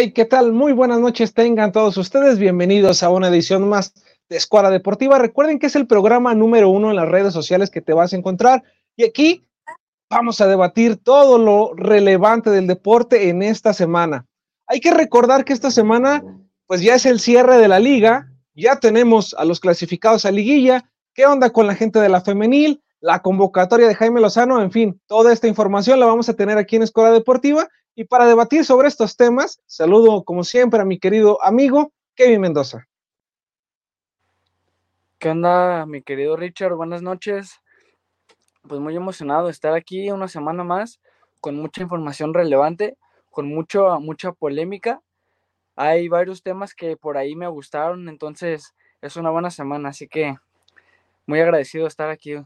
Hey, ¿qué tal? Muy buenas noches tengan todos ustedes. Bienvenidos a una edición más de Escuadra Deportiva. Recuerden que es el programa número uno en las redes sociales que te vas a encontrar. Y aquí vamos a debatir todo lo relevante del deporte en esta semana. Hay que recordar que esta semana, pues ya es el cierre de la liga. Ya tenemos a los clasificados a liguilla. ¿Qué onda con la gente de la femenil? La convocatoria de Jaime Lozano, en fin, toda esta información la vamos a tener aquí en Escuela Deportiva y para debatir sobre estos temas, saludo como siempre a mi querido amigo Kevin Mendoza. ¿Qué onda, mi querido Richard? Buenas noches. Pues muy emocionado de estar aquí una semana más con mucha información relevante, con mucho, mucha polémica. Hay varios temas que por ahí me gustaron, entonces es una buena semana, así que muy agradecido de estar aquí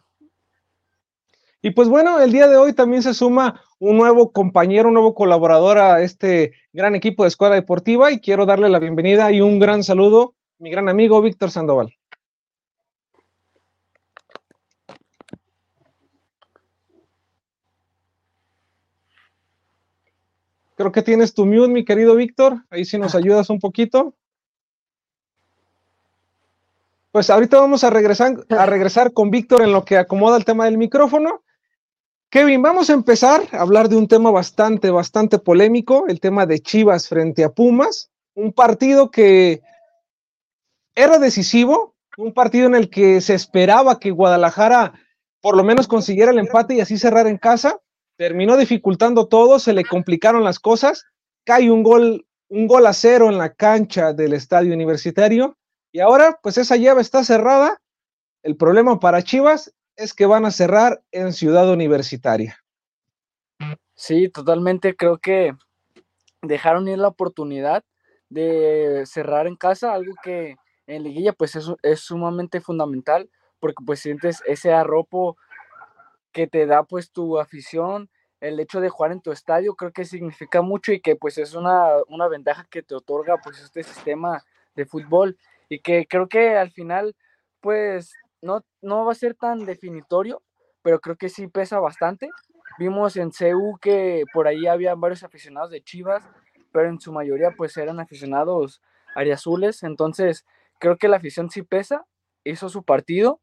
y pues bueno, el día de hoy también se suma un nuevo compañero, un nuevo colaborador a este gran equipo de Escuela Deportiva y quiero darle la bienvenida y un gran saludo, mi gran amigo Víctor Sandoval. Creo que tienes tu mute, mi querido Víctor. Ahí sí nos ayudas un poquito. Pues ahorita vamos a regresar, a regresar con Víctor en lo que acomoda el tema del micrófono. Kevin, vamos a empezar a hablar de un tema bastante, bastante polémico, el tema de Chivas frente a Pumas, un partido que era decisivo, un partido en el que se esperaba que Guadalajara por lo menos consiguiera el empate y así cerrar en casa, terminó dificultando todo, se le complicaron las cosas, cae un gol, un gol a cero en la cancha del estadio universitario. Y ahora pues esa llave está cerrada. El problema para Chivas es que van a cerrar en Ciudad Universitaria. Sí, totalmente. Creo que dejaron ir la oportunidad de cerrar en casa, algo que en liguilla pues es, es sumamente fundamental porque pues sientes ese arropo que te da pues tu afición, el hecho de jugar en tu estadio creo que significa mucho y que pues es una, una ventaja que te otorga pues este sistema de fútbol y que creo que al final pues no, no va a ser tan definitorio, pero creo que sí pesa bastante. Vimos en CU que por ahí había varios aficionados de Chivas, pero en su mayoría pues eran aficionados ariazules, entonces creo que la afición sí pesa, hizo su partido.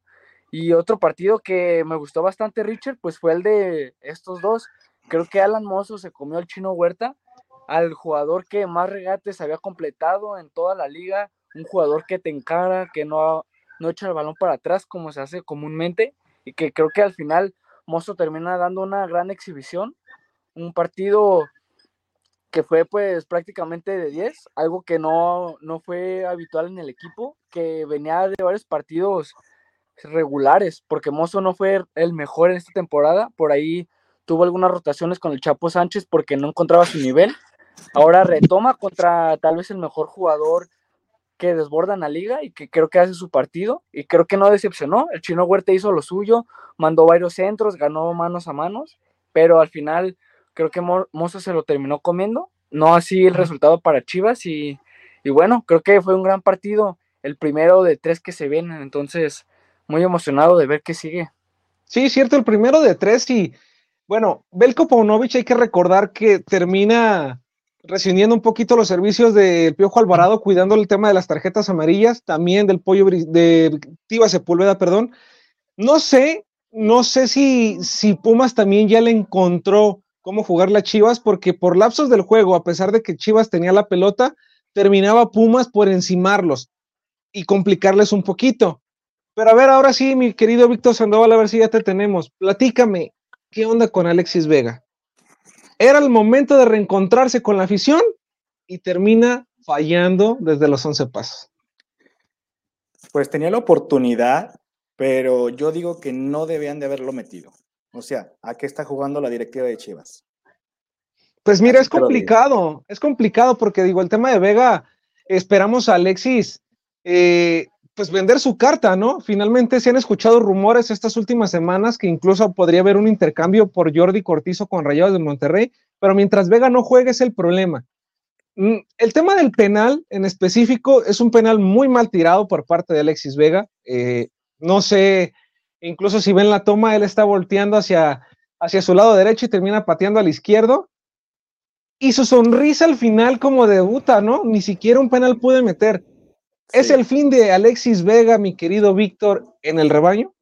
Y otro partido que me gustó bastante, Richard, pues fue el de estos dos. Creo que Alan Mozo se comió al chino Huerta, al jugador que más regates había completado en toda la liga, un jugador que te encara, que no, no echa el balón para atrás como se hace comúnmente y que creo que al final Mozo termina dando una gran exhibición, un partido que fue pues prácticamente de 10, algo que no, no fue habitual en el equipo, que venía de varios partidos regulares, porque Mozo no fue el mejor en esta temporada, por ahí tuvo algunas rotaciones con el Chapo Sánchez porque no encontraba su nivel, ahora retoma contra tal vez el mejor jugador que desbordan la liga y que creo que hace su partido y creo que no decepcionó. El Chino Huerta hizo lo suyo, mandó varios centros, ganó manos a manos, pero al final creo que Mozo se lo terminó comiendo. No así el resultado para Chivas y, y bueno, creo que fue un gran partido, el primero de tres que se vienen, entonces muy emocionado de ver qué sigue. Sí, cierto, el primero de tres y bueno, Belko Paunovic hay que recordar que termina rescindiendo un poquito los servicios del Piojo Alvarado, cuidando el tema de las tarjetas amarillas, también del pollo de Tiva Sepúlveda, perdón. No sé, no sé si, si Pumas también ya le encontró cómo jugar las Chivas, porque por lapsos del juego, a pesar de que Chivas tenía la pelota, terminaba Pumas por encimarlos y complicarles un poquito. Pero a ver, ahora sí, mi querido Víctor Sandoval, a ver si ya te tenemos. Platícame, ¿qué onda con Alexis Vega? Era el momento de reencontrarse con la afición y termina fallando desde los 11 pasos. Pues tenía la oportunidad, pero yo digo que no debían de haberlo metido. O sea, ¿a qué está jugando la directiva de Chivas? Pues mira, es complicado, es complicado porque digo, el tema de Vega, esperamos a Alexis eh, pues vender su carta, ¿no? Finalmente se han escuchado rumores estas últimas semanas que incluso podría haber un intercambio por Jordi Cortizo con Rayados de Monterrey, pero mientras Vega no juegue es el problema. Mm, el tema del penal en específico es un penal muy mal tirado por parte de Alexis Vega. Eh, no sé, incluso si ven la toma, él está volteando hacia, hacia su lado derecho y termina pateando al izquierdo. y su sonrisa al final como debuta, ¿no? Ni siquiera un penal puede meter. ¿Es el fin de Alexis Vega, mi querido Víctor, en el rebaño?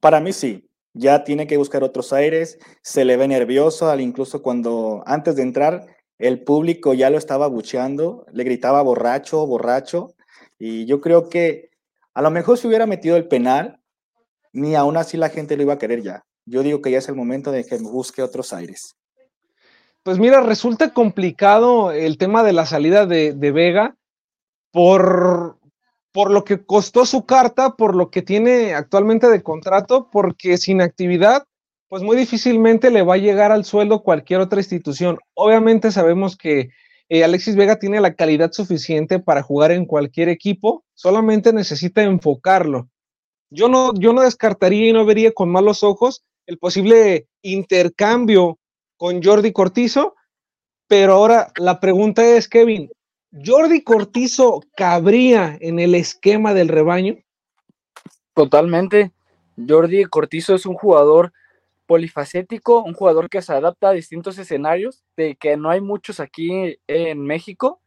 Para mí sí. Ya tiene que buscar otros aires. Se le ve nervioso, al incluso cuando antes de entrar el público ya lo estaba bucheando, le gritaba borracho, borracho. Y yo creo que a lo mejor si hubiera metido el penal, ni aún así la gente lo iba a querer ya. Yo digo que ya es el momento de que busque otros aires. Pues mira, resulta complicado el tema de la salida de, Vega por, por lo que costó su carta, por lo que tiene actualmente de contrato, porque sin actividad, pues muy difícilmente le va a llegar al sueldo cualquier otra institución. Obviamente sabemos que eh, Alexis Vega tiene la calidad suficiente para jugar en cualquier equipo, solamente necesita enfocarlo. Yo no, yo no descartaría y no vería con malos ojos el posible intercambio con Jordi Cortizo, pero ahora la pregunta es, Kevin, ¿Jordi Cortizo cabría en el esquema del rebaño? Totalmente. Jordi Cortizo es un jugador polifacético, un jugador que se adapta a distintos escenarios, de que no hay muchos aquí en México,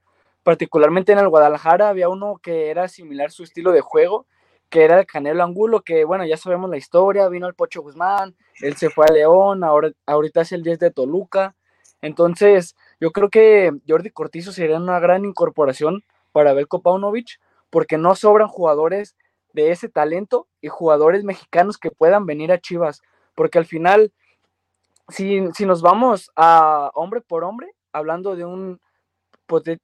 particularmente en el Guadalajara había uno que era similar su estilo de juego, que era el Canelo Angulo, que bueno, ya sabemos la historia, vino el Pocho Guzmán, él se fue a León, ahora, ahorita es el 10 de Toluca. Entonces, yo creo que Jordi Cortizo sería una gran incorporación para Belko Paunovic, porque no sobran jugadores de ese talento y jugadores mexicanos que puedan venir a Chivas, porque al final, si, si nos vamos a hombre por hombre, hablando de un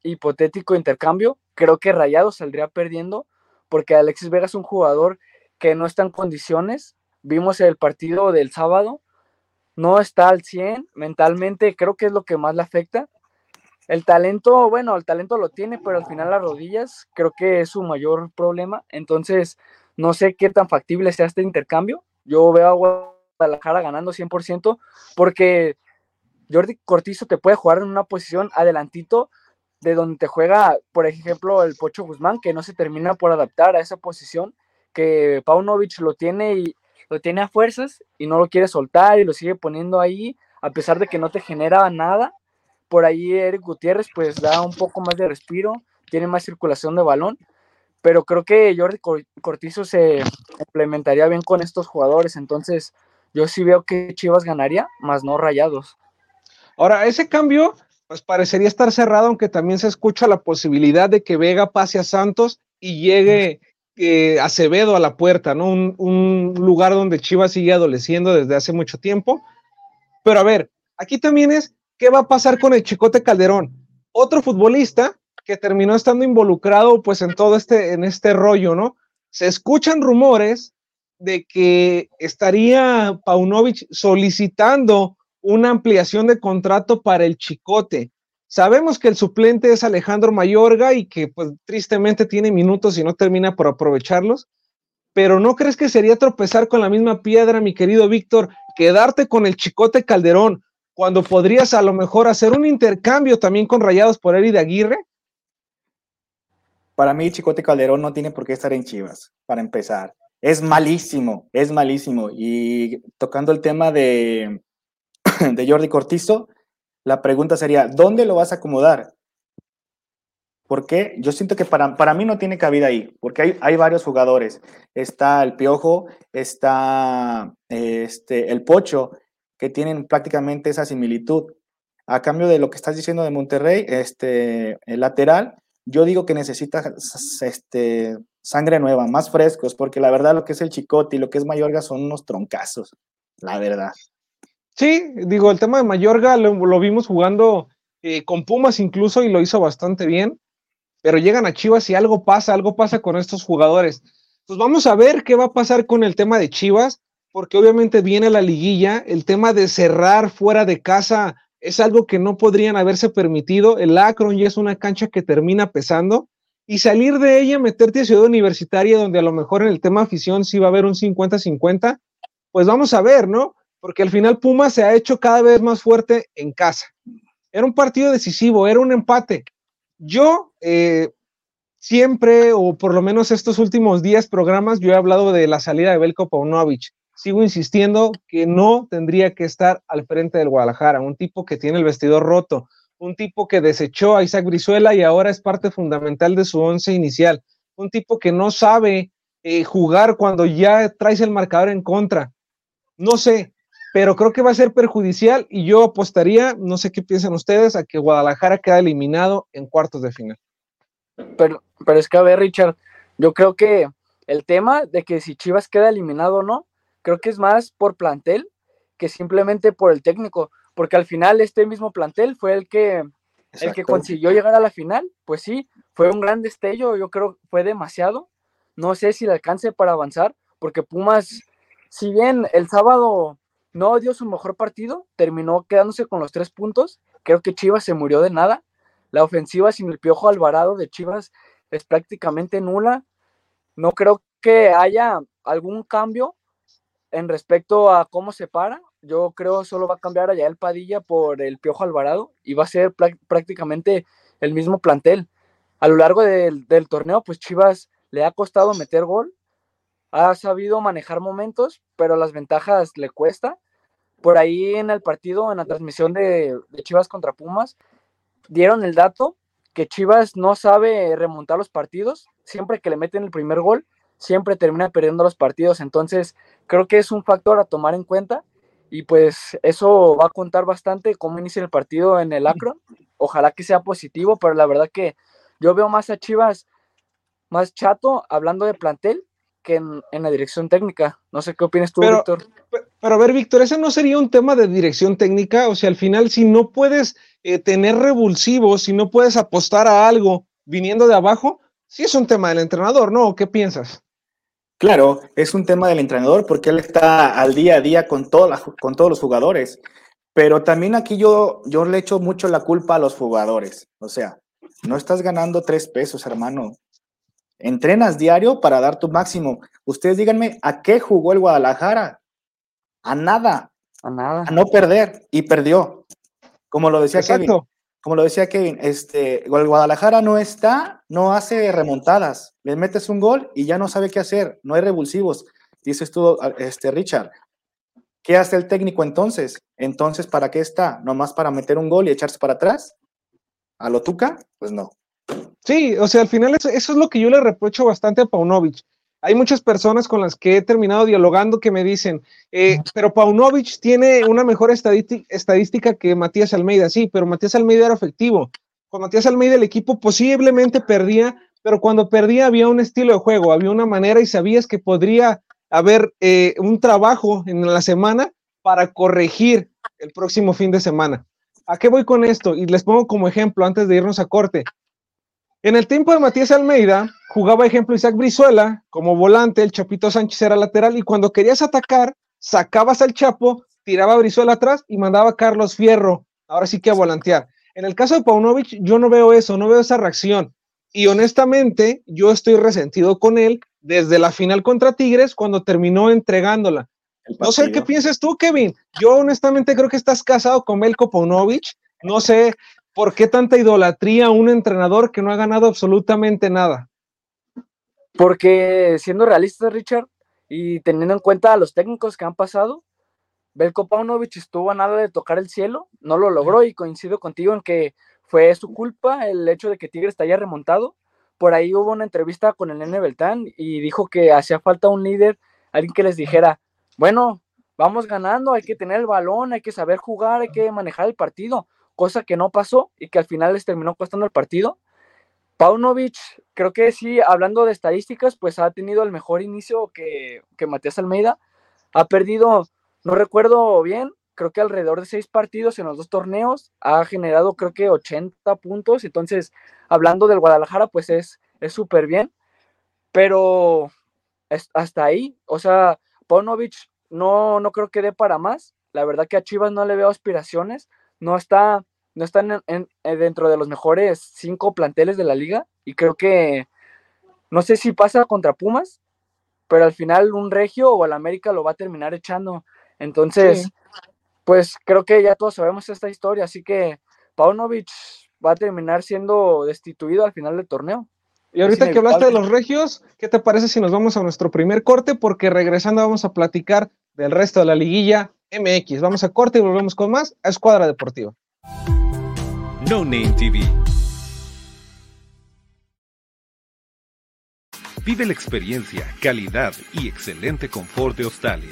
hipotético intercambio, creo que Rayado saldría perdiendo porque Alexis Vega es un jugador que no está en condiciones. Vimos el partido del sábado, no está al 100 mentalmente, creo que es lo que más le afecta. El talento, bueno, el talento lo tiene, pero al final las rodillas creo que es su mayor problema. Entonces, no sé qué tan factible sea este intercambio. Yo veo a Guadalajara ganando 100% porque Jordi Cortizo te puede jugar en una posición adelantito de donde te juega, por ejemplo, el Pocho Guzmán, que no se termina por adaptar a esa posición, que Paunovic lo tiene y lo tiene a fuerzas y no lo quiere soltar y lo sigue poniendo ahí, a pesar de que no te genera nada. Por ahí Eric Gutiérrez pues da un poco más de respiro, tiene más circulación de balón, pero creo que Jordi Cortizo se complementaría bien con estos jugadores, entonces yo sí veo que Chivas ganaría, más no rayados. Ahora, ese cambio pues parecería estar cerrado, aunque también se escucha la posibilidad de que Vega pase a Santos y llegue Acevedo a la puerta, ¿no? Un, lugar donde Chivas sigue adoleciendo desde hace mucho tiempo. Pero a ver, aquí también es, ¿qué va a pasar con el Chicote Calderón? Otro futbolista que terminó estando involucrado pues en todo este, en este rollo, ¿no? Se escuchan rumores de que estaría Paunovic solicitando una ampliación de contrato para el Chicote. Sabemos que el suplente es Alejandro Mayorga y que pues tristemente tiene minutos y no termina por aprovecharlos, pero ¿no crees que sería tropezar con la misma piedra, mi querido Víctor, quedarte con el Chicote Calderón cuando podrías a lo mejor hacer un intercambio también con Rayados por y de Aguirre? Para mí, Chicote Calderón no tiene por qué estar en Chivas, para empezar. Es malísimo, es malísimo. Y tocando el tema de, de Jordi Cortizo, la pregunta sería, ¿dónde lo vas a acomodar? Porque yo siento que para, para mí no tiene cabida ahí, porque hay, hay varios jugadores. Está el Piojo, está este, el Pocho, que tienen prácticamente esa similitud. A cambio de lo que estás diciendo de Monterrey, este, el lateral, yo digo que necesita este, sangre nueva, más frescos, porque la verdad lo que es el Chicote y lo que es Mayorga son unos troncazos, la verdad. Sí, digo, el tema de Mayorga lo, vimos jugando eh, con Pumas incluso y lo hizo bastante bien, pero llegan a Chivas y algo pasa, algo pasa con estos jugadores. Pues vamos a ver qué va a pasar con el tema de Chivas, porque obviamente viene la liguilla, el tema de cerrar fuera de casa es algo que no podrían haberse permitido, el Akron ya es una cancha que termina pesando, y salir de ella, meterte a Ciudad Universitaria, donde a lo mejor en el tema afición sí va a haber un 50-50, pues vamos a ver, ¿no? Porque al final Puma se ha hecho cada vez más fuerte en casa. Era un partido decisivo, era un empate. Yo eh, siempre, o por lo menos estos últimos días programas, yo he hablado de la salida de Belko Paunovic. sigo insistiendo que no tendría que estar al frente del Guadalajara, un tipo que tiene el vestidor roto, un tipo que desechó a Isaac Brizuela y ahora es parte fundamental de su once inicial, un tipo que no sabe eh, jugar cuando ya traes el marcador en contra. No sé, pero creo que va a ser perjudicial y yo apostaría, no sé qué piensan ustedes, a que Guadalajara queda eliminado en cuartos de final. Pero, pero es que, a ver, Richard, yo creo que el tema de que si Chivas queda eliminado o no, creo que es más por plantel que simplemente por el técnico, porque al final este mismo plantel fue el que, el que consiguió llegar a la final, pues sí, fue un gran destello, yo creo fue demasiado, no sé si le alcance para avanzar, porque Pumas, si bien el sábado no dio su mejor partido, terminó quedándose con los tres puntos, creo que Chivas se murió de nada, la ofensiva sin el Piojo Alvarado de Chivas es prácticamente nula, no creo que haya algún cambio en respecto a cómo se para, yo creo solo va a cambiar allá el Padilla por el Piojo Alvarado y va a ser prácticamente el mismo plantel. A lo largo del torneo, pues Chivas le ha costado meter gol, ha sabido manejar momentos, pero las ventajas le cuesta. Por ahí en el partido, en la transmisión de, Chivas contra Pumas, dieron el dato que Chivas no sabe remontar los partidos. Siempre que le meten el primer gol, siempre termina perdiendo los partidos. Entonces, creo que es un factor a tomar en cuenta. Y pues eso va a contar bastante cómo inicia el partido en el Acro. Ojalá que sea positivo, pero la verdad que yo veo más a Chivas más chato hablando de plantel que en, la dirección técnica. No sé qué opinas tú, Víctor. Pero a ver, Víctor, ese no sería un tema de dirección técnica. O sea, al final, si no puedes eh, tener revulsivos, si no puedes apostar a algo viniendo de abajo, sí es un tema del entrenador, ¿no? ¿Qué piensas? Claro, es un tema del entrenador porque él está al día a día con, con todos los jugadores. Pero también aquí yo, yo le echo mucho la culpa a los jugadores. O sea, no estás ganando tres pesos, hermano. Entrenas diario para dar tu máximo. Ustedes díganme, ¿a qué jugó el Guadalajara? A nada. A nada. A no perder. Y perdió. Como lo decía Kevin. Como lo decía Kevin, este, el Guadalajara no está, no hace remontadas. Le metes un gol y ya no sabe qué hacer. No hay revulsivos. Dices tú, este, Richard. ¿Qué hace el técnico entonces? Entonces, ¿para qué está? ¿Nomás para meter un gol y echarse para atrás? ¿A lo Tuca? Pues no. Sí, o sea, al final eso, es lo que yo le reprocho bastante a Paunovic. Hay muchas personas con las que he terminado dialogando que me dicen, eh, pero Paunovic tiene una mejor estadística que Matías Almeida. Sí, pero Matías Almeida era efectivo. Con Matías Almeida el equipo posiblemente perdía, pero cuando perdía había un estilo de juego, había una manera y sabías que podría haber eh, un trabajo en la semana para corregir el próximo fin de semana. ¿A qué voy con esto? Y les pongo como ejemplo antes de irnos a corte. En el tiempo de Matías Almeida, jugaba ejemplo Isaac Brizuela como volante, el Chapito Sánchez era lateral y cuando querías atacar, sacabas al Chapo, tiraba a Brizuela atrás y mandaba a Carlos Fierro, ahora sí que a volantear. En el caso de Paunovic, yo no veo eso, no veo esa reacción. Y honestamente, yo estoy resentido con él desde la final contra Tigres cuando terminó entregándola. No sé qué piensas tú, Kevin. Yo honestamente creo que estás casado con Melko Paunovic. No sé ¿por qué tanta idolatría a un entrenador que no ha ganado absolutamente nada? Porque siendo realistas, Richard, y teniendo en cuenta a los técnicos que han pasado, Belko Paunovic estuvo a nada de tocar el cielo, no lo logró y coincido contigo en que fue su culpa el hecho de que Tigres haya remontado. Por ahí hubo una entrevista con el Nene Beltán y dijo que hacía falta un líder, alguien que les dijera, bueno, vamos ganando, hay que tener el balón, hay que saber jugar, hay que manejar el partido cosa que no pasó y que al final les terminó costando el partido. Paunovic, creo que sí, hablando de estadísticas, pues ha tenido el mejor inicio que, que Matías Almeida. Ha perdido, no recuerdo bien, creo que alrededor de seis partidos en los dos torneos. Ha generado creo que 80 puntos. Entonces, hablando del Guadalajara, pues es súper bien. Pero hasta ahí, o sea, Paunovic no, no creo que dé para más. La verdad que a Chivas no le veo aspiraciones no está, no están en, eh, dentro de los mejores cinco planteles de la liga y creo que no sé si pasa contra Pumas, pero al final un Regio o el América lo va a terminar echando. Entonces, pues creo que ya todos sabemos esta historia, así que Paunovic va a terminar siendo destituido al final del torneo. Y ahorita que hablaste de los regios, ¿qué te parece si nos vamos a nuestro primer corte? Porque regresando vamos a platicar del resto de la liguilla MX. Vamos a corte y volvemos con más a Escuadra Deportiva. No Name TV. Vive la experiencia, calidad y excelente confort de Australia.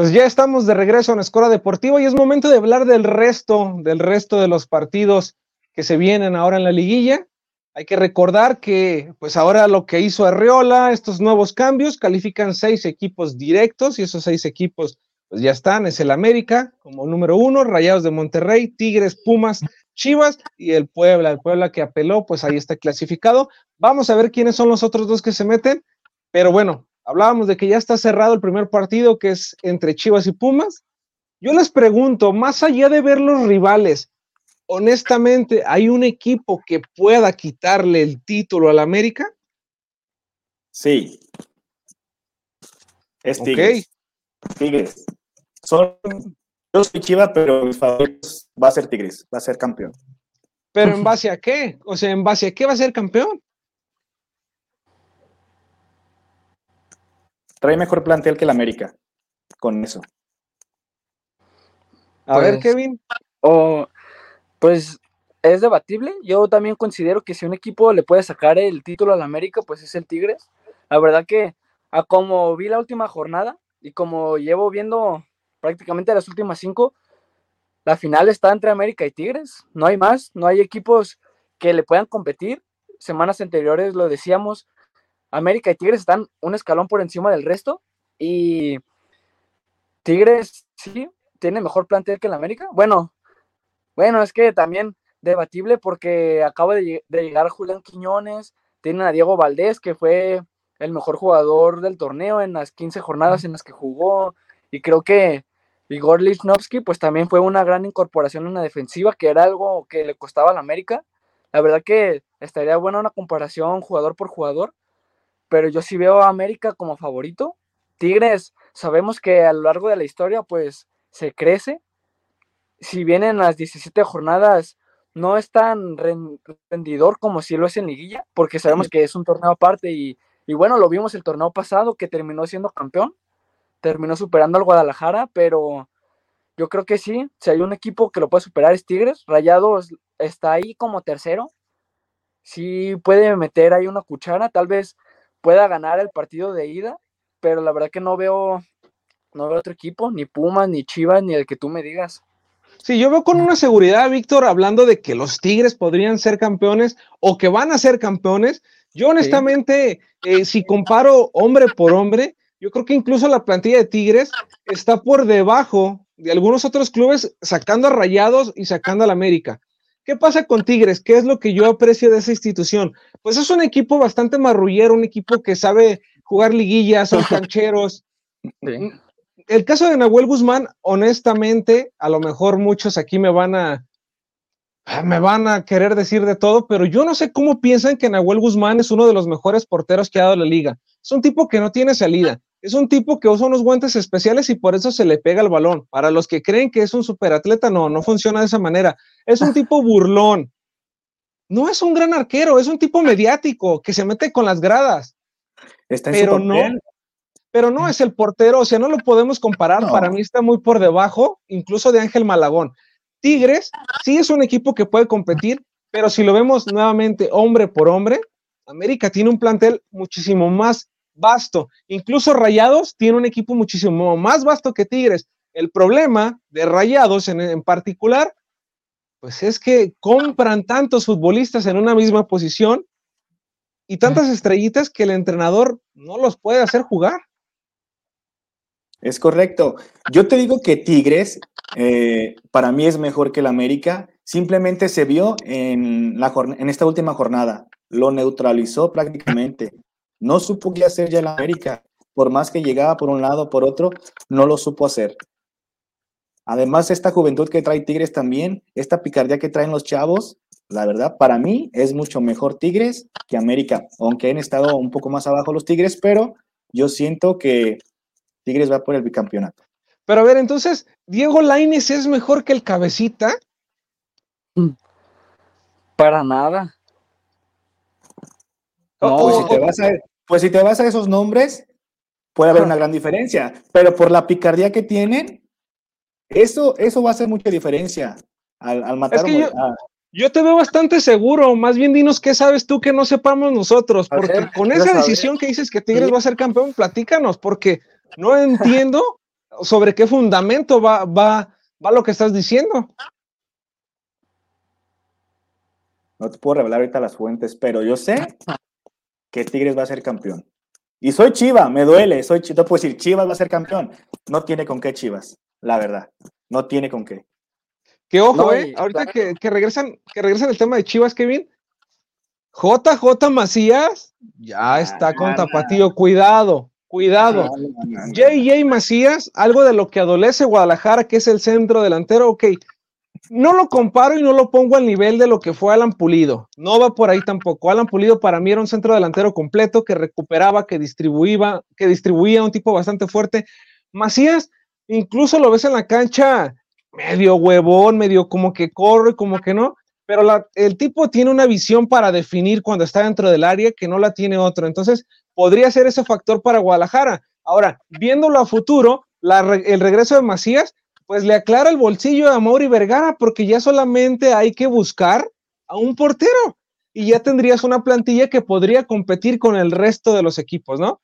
Pues ya estamos de regreso en Escuela Deportiva y es momento de hablar del resto, del resto de los partidos que se vienen ahora en la liguilla. Hay que recordar que, pues ahora lo que hizo Arreola, estos nuevos cambios, califican seis equipos directos y esos seis equipos, pues ya están. Es el América como número uno, Rayados de Monterrey, Tigres, Pumas, Chivas y el Puebla. El Puebla que apeló, pues ahí está clasificado. Vamos a ver quiénes son los otros dos que se meten. Pero bueno, Hablábamos de que ya está cerrado el primer partido que es entre Chivas y Pumas. Yo les pregunto, más allá de ver los rivales, honestamente, ¿hay un equipo que pueda quitarle el título al América? Sí. Es Tigres. Tigres. yo soy Chiva, pero mis favoritos va a ser Tigres, va a ser campeón. ¿Pero en base a qué? O sea, ¿en base a qué va a ser campeón? Trae mejor plantel que el América con eso. A ver, pues, Kevin. O, pues es debatible. Yo también considero que si un equipo le puede sacar el título al América, pues es el Tigres. La verdad que, a como vi la última jornada y como llevo viendo prácticamente las últimas cinco, la final está entre América y Tigres. No hay más, no hay equipos que le puedan competir. Semanas anteriores lo decíamos, América y Tigres están un escalón por encima del resto y Tigres sí tiene mejor plantel que el América. Bueno, bueno, es que también debatible porque acaba de, llegar Julián Quiñones, tienen a Diego Valdés que fue el mejor jugador del torneo en las 15 jornadas en las que jugó y creo que Igor Lichnowsky pues también fue una gran incorporación en la defensiva que era algo que le costaba al América. La verdad que estaría buena una comparación jugador por jugador pero yo sí veo a América como favorito. Tigres, sabemos que a lo largo de la historia, pues se crece. Si bien en las 17 jornadas no es tan rendidor como si lo es en Liguilla, porque sabemos que es un torneo aparte y, y bueno, lo vimos el torneo pasado que terminó siendo campeón, terminó superando al Guadalajara, pero yo creo que sí, si hay un equipo que lo puede superar es Tigres, Rayados está ahí como tercero, sí puede meter ahí una cuchara, tal vez pueda ganar el partido de ida, pero la verdad que no veo, no veo otro equipo, ni Pumas, ni Chivas, ni el que tú me digas. Sí, yo veo con una seguridad, Víctor, hablando de que los Tigres podrían ser campeones o que van a ser campeones. Yo honestamente, eh, si comparo hombre por hombre, yo creo que incluso la plantilla de Tigres está por debajo de algunos otros clubes sacando a Rayados y sacando al América. ¿Qué pasa con Tigres? ¿Qué es lo que yo aprecio de esa institución? Pues es un equipo bastante marrullero, un equipo que sabe jugar liguillas, son cancheros. El caso de Nahuel Guzmán, honestamente, a lo mejor muchos aquí me van a me van a querer decir de todo, pero yo no sé cómo piensan que Nahuel Guzmán es uno de los mejores porteros que ha dado la liga. Es un tipo que no tiene salida. Es un tipo que usa unos guantes especiales y por eso se le pega el balón. Para los que creen que es un superatleta, no, no funciona de esa manera. Es un tipo burlón. No es un gran arquero, es un tipo mediático que se mete con las gradas. pero no, pero no es el portero, o sea, no lo podemos comparar. Para mí está muy por debajo, incluso de Ángel Malagón. Tigres sí es un equipo que puede competir, pero si lo vemos nuevamente hombre por hombre, América tiene un plantel muchísimo más vasto. Incluso Rayados tiene un equipo muchísimo más vasto que Tigres. El problema de Rayados en, particular, pues es que compran tantos futbolistas en una misma posición y tantas estrellitas que el entrenador no los puede hacer jugar. Es correcto. Yo te digo que Tigres eh, para mí es mejor que el América. Simplemente se vio en, la, en esta última jornada. Lo neutralizó prácticamente. No supo qué hacer ya el América. Por más que llegaba por un lado, por otro, no lo supo hacer. Además, esta juventud que trae Tigres también, esta picardía que traen los chavos, la verdad, para mí es mucho mejor Tigres que América, aunque han estado un poco más abajo los Tigres, pero yo siento que Tigres va por el bicampeonato. Pero a ver, entonces, ¿Diego Laines es mejor que el cabecita? Para nada. Pues, si te vas a, pues si te vas a esos nombres, puede haber una gran diferencia. Pero por la picardía que tienen, eso, eso va a hacer mucha diferencia al, matar yo, te veo bastante seguro. Más bien dinos qué sabes tú que no sepamos nosotros. Porque con esa decisión que dices que Tigres va a ser campeón, platícanos, porque no entiendo sobre qué fundamento va, va, va lo que estás diciendo. No te puedo revelar ahorita las fuentes, pero yo sé que Tigres va a ser campeón. Y soy Chiva, me duele, soy Chiva, puedo decir, Chivas va a ser campeón. No tiene con qué Chivas, la verdad. No tiene con qué. Que ojo, eh, ahorita que, regresan, que regresan el tema de Chivas, Kevin. JJ Macías ya está con Tapatío, cuidado. Cuidado. JJ Macías, algo de lo que adolece Guadalajara, que es el centro delantero, ok. No lo comparo y no lo pongo al nivel de lo que fue Alan Pulido. No va por ahí tampoco. Alan Pulido para mí era un centro delantero completo que recuperaba, que distribuía, que distribuía un tipo bastante fuerte. Macías, incluso lo ves en la cancha medio huevón, medio como que corre, como que no, pero el tipo tiene una visión para definir cuando está dentro del área que no la tiene otro. Entonces, podría ser ese factor para Guadalajara. Ahora, viéndolo a futuro, el regreso de Macías, pues le aclara el bolsillo a Mauri Vergara, porque ya solamente hay que buscar a un portero y ya tendrías una plantilla que podría competir con el resto de los equipos, ¿no?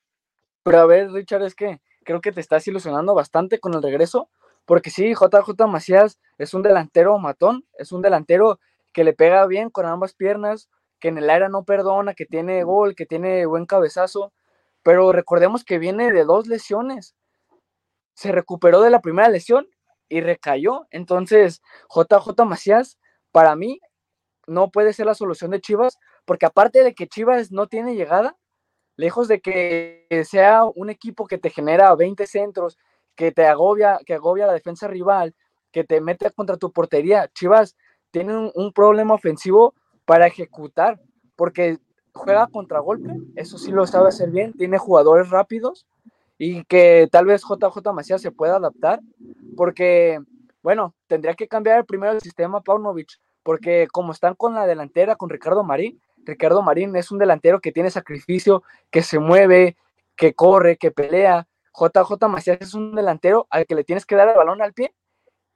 Pero a ver, Richard, es que creo que te estás ilusionando bastante con el regreso, porque sí, JJ Macías es un delantero matón, es un delantero que le pega bien con ambas piernas, que en el aire no perdona, que tiene gol, que tiene buen cabezazo, pero recordemos que viene de dos lesiones. Se recuperó de la primera lesión y recayó. Entonces, JJ Macías, para mí, no puede ser la solución de Chivas, porque aparte de que Chivas no tiene llegada, lejos de que sea un equipo que te genera 20 centros, que te agobia, que agobia la defensa rival, que te mete contra tu portería, Chivas tiene un problema ofensivo para ejecutar, porque juega contragolpe, eso sí lo sabe hacer bien, tiene jugadores rápidos y que tal vez JJ Macías se pueda adaptar, porque, bueno, tendría que cambiar primero el sistema Paunovic, porque como están con la delantera, con Ricardo Marín, Ricardo Marín es un delantero que tiene sacrificio, que se mueve, que corre, que pelea. JJ Macías es un delantero al que le tienes que dar el balón al pie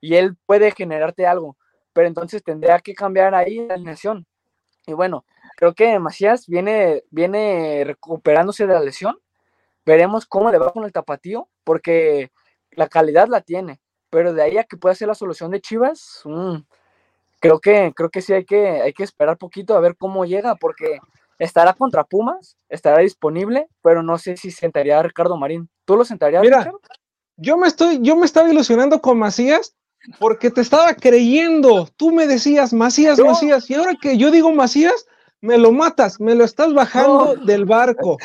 y él puede generarte algo, pero entonces tendría que cambiar ahí la alineación. Y bueno, creo que Macías viene, viene recuperándose de la lesión. Veremos cómo le va con el tapatío, porque la calidad la tiene. Pero de ahí a que pueda ser la solución de Chivas, mm, creo que, creo que sí hay que, hay que esperar poquito a ver cómo llega, porque estará contra Pumas, estará disponible, pero no sé si sentaría a Ricardo Marín. ¿Tú lo sentarías? Mira, yo me estoy, yo me estaba ilusionando con Macías porque te estaba creyendo. Tú me decías Macías, Macías, y ahora que yo digo Macías, me lo matas, me lo estás bajando del barco.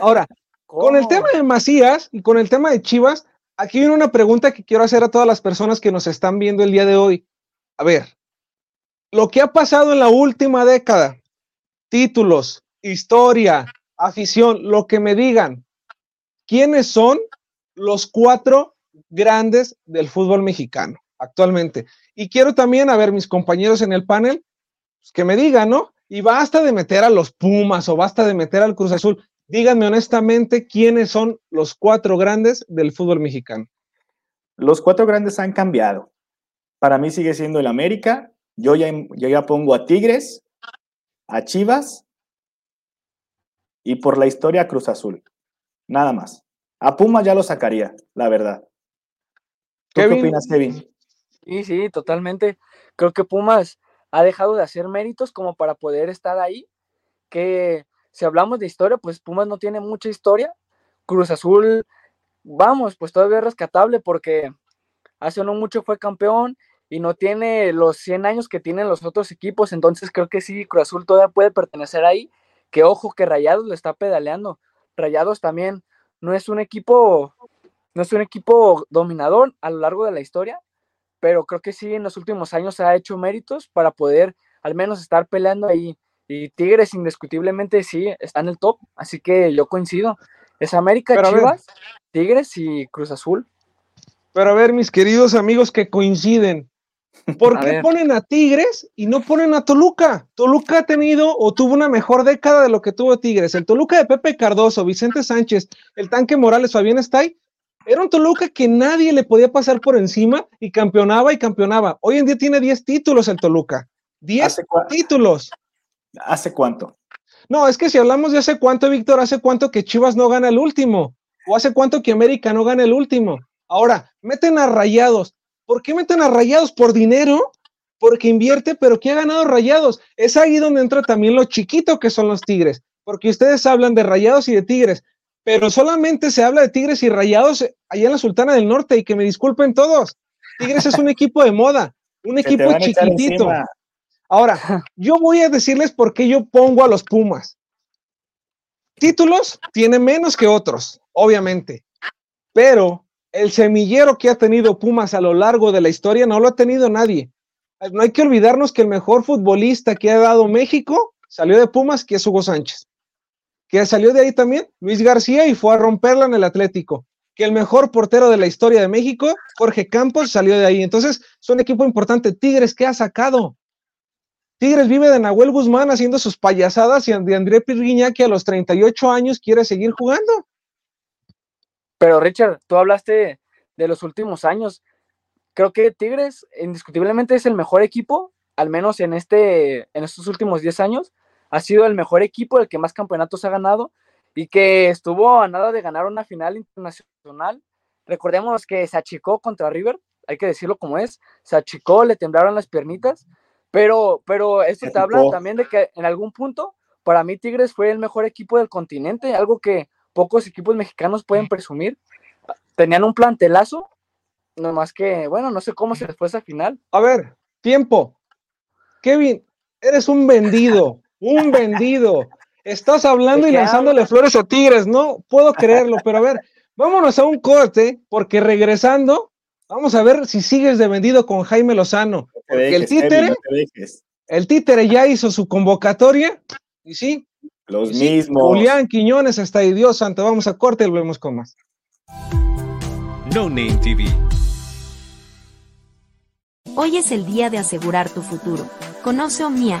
Ahora, con el tema de Macías y con el tema de Chivas, aquí viene una pregunta que quiero hacer a todas las personas que nos están viendo el día de hoy. A ver, lo que ha pasado en la última década, títulos, historia, afición, lo que me digan, ¿quiénes son los cuatro grandes del fútbol mexicano actualmente? Y quiero también, a ver, mis compañeros en el panel, pues, que me digan, ¿no? Y basta de meter a los Pumas o basta de meter al Cruz Azul. Díganme honestamente quiénes son los cuatro grandes del fútbol mexicano. Los cuatro grandes han cambiado. Para mí sigue siendo el América. Yo ya, yo ya pongo a Tigres, a Chivas y por la historia Cruz Azul. Nada más. A Puma ya lo sacaría, la verdad. ¿Qué opinas, Kevin? Sí, sí, totalmente. Creo que Pumas ha dejado de hacer méritos como para poder estar ahí. Que si hablamos de historia, pues Pumas no tiene mucha historia. Cruz Azul, vamos, pues todavía es rescatable porque hace no mucho fue campeón y no tiene los 100 años que tienen los otros equipos, entonces creo que sí, Cruz Azul todavía puede pertenecer ahí, que ojo que Rayados le está pedaleando. Rayados también no es un equipo, no es un equipo dominador a lo largo de la historia, pero creo que sí en los últimos años ha hecho méritos para poder al menos estar peleando ahí. Y Tigres indiscutiblemente sí está en el top, así que yo coincido. Es América, Chivas, Tigres y Cruz Azul. Pero a ver, mis queridos amigos que coinciden, ¿Por qué ponen a Tigres y no ponen a Toluca? Toluca ha tenido o tuvo una mejor década de lo que tuvo Tigres. El Toluca de Pepe Cardoso, Vicente Sánchez, el tanque Morales, Fabián Stay, era un Toluca que nadie le podía pasar por encima y campeonaba y campeonaba. Hoy en día tiene 10 títulos el Toluca. 10 títulos. ¿Hace cuánto? No, es que si hablamos de hace cuánto, Víctor, hace cuánto que Chivas no gana el último. O hace cuánto que América no gana el último. Ahora, meten a rayados. ¿Por qué meten a Rayados? ¿Por dinero? Porque invierte, pero ¿qué ha ganado Rayados? Es ahí donde entra también lo chiquito que son los Tigres, porque ustedes hablan de Rayados y de Tigres, pero solamente se habla de Tigres y Rayados allá en la Sultana del Norte, y que me disculpen todos. Tigres es un equipo de moda, un equipo chiquitito. Ahora, yo voy a decirles por qué yo pongo a los Pumas. Títulos tiene menos que otros, obviamente, pero el semillero que ha tenido Pumas a lo largo de la historia no lo ha tenido nadie. No hay que olvidarnos que el mejor futbolista que ha dado México salió de Pumas, que es Hugo Sánchez. Que salió de ahí también Luis García y fue a romperla en el Atlético. Que el mejor portero de la historia de México, Jorge Campos, salió de ahí. Entonces, es un equipo importante. Tigres, ¿qué ha sacado? Tigres vive de Nahuel Guzmán haciendo sus payasadas y de André Pirguiña que a los 38 años quiere seguir jugando. Pero Richard, tú hablaste de los últimos años. Creo que Tigres indiscutiblemente es el mejor equipo, al menos en, este, en estos últimos 10 años. Ha sido el mejor equipo, el que más campeonatos ha ganado y que estuvo a nada de ganar una final internacional. Recordemos que se achicó contra River, hay que decirlo como es, se achicó, le temblaron las piernitas, pero, pero esto te habla también de que en algún punto, para mí Tigres fue el mejor equipo del continente, algo que pocos equipos mexicanos pueden presumir. Tenían un plantelazo, nomás que, bueno, no sé cómo se les fue esa final. A ver, tiempo. Kevin, eres un vendido, un vendido. Estás hablando y lanzándole flores a Tigres, no puedo creerlo, pero a ver, vámonos a un corte, porque regresando, vamos a ver si sigues de vendido con Jaime Lozano. Porque el títere, el títere ya hizo su convocatoria, y sí, los mismos. Julián Quiñones está ahí, Dios santo. Vamos a corte y volvemos con más. No Name TV. Hoy es el día de asegurar tu futuro. Conoce Omnia,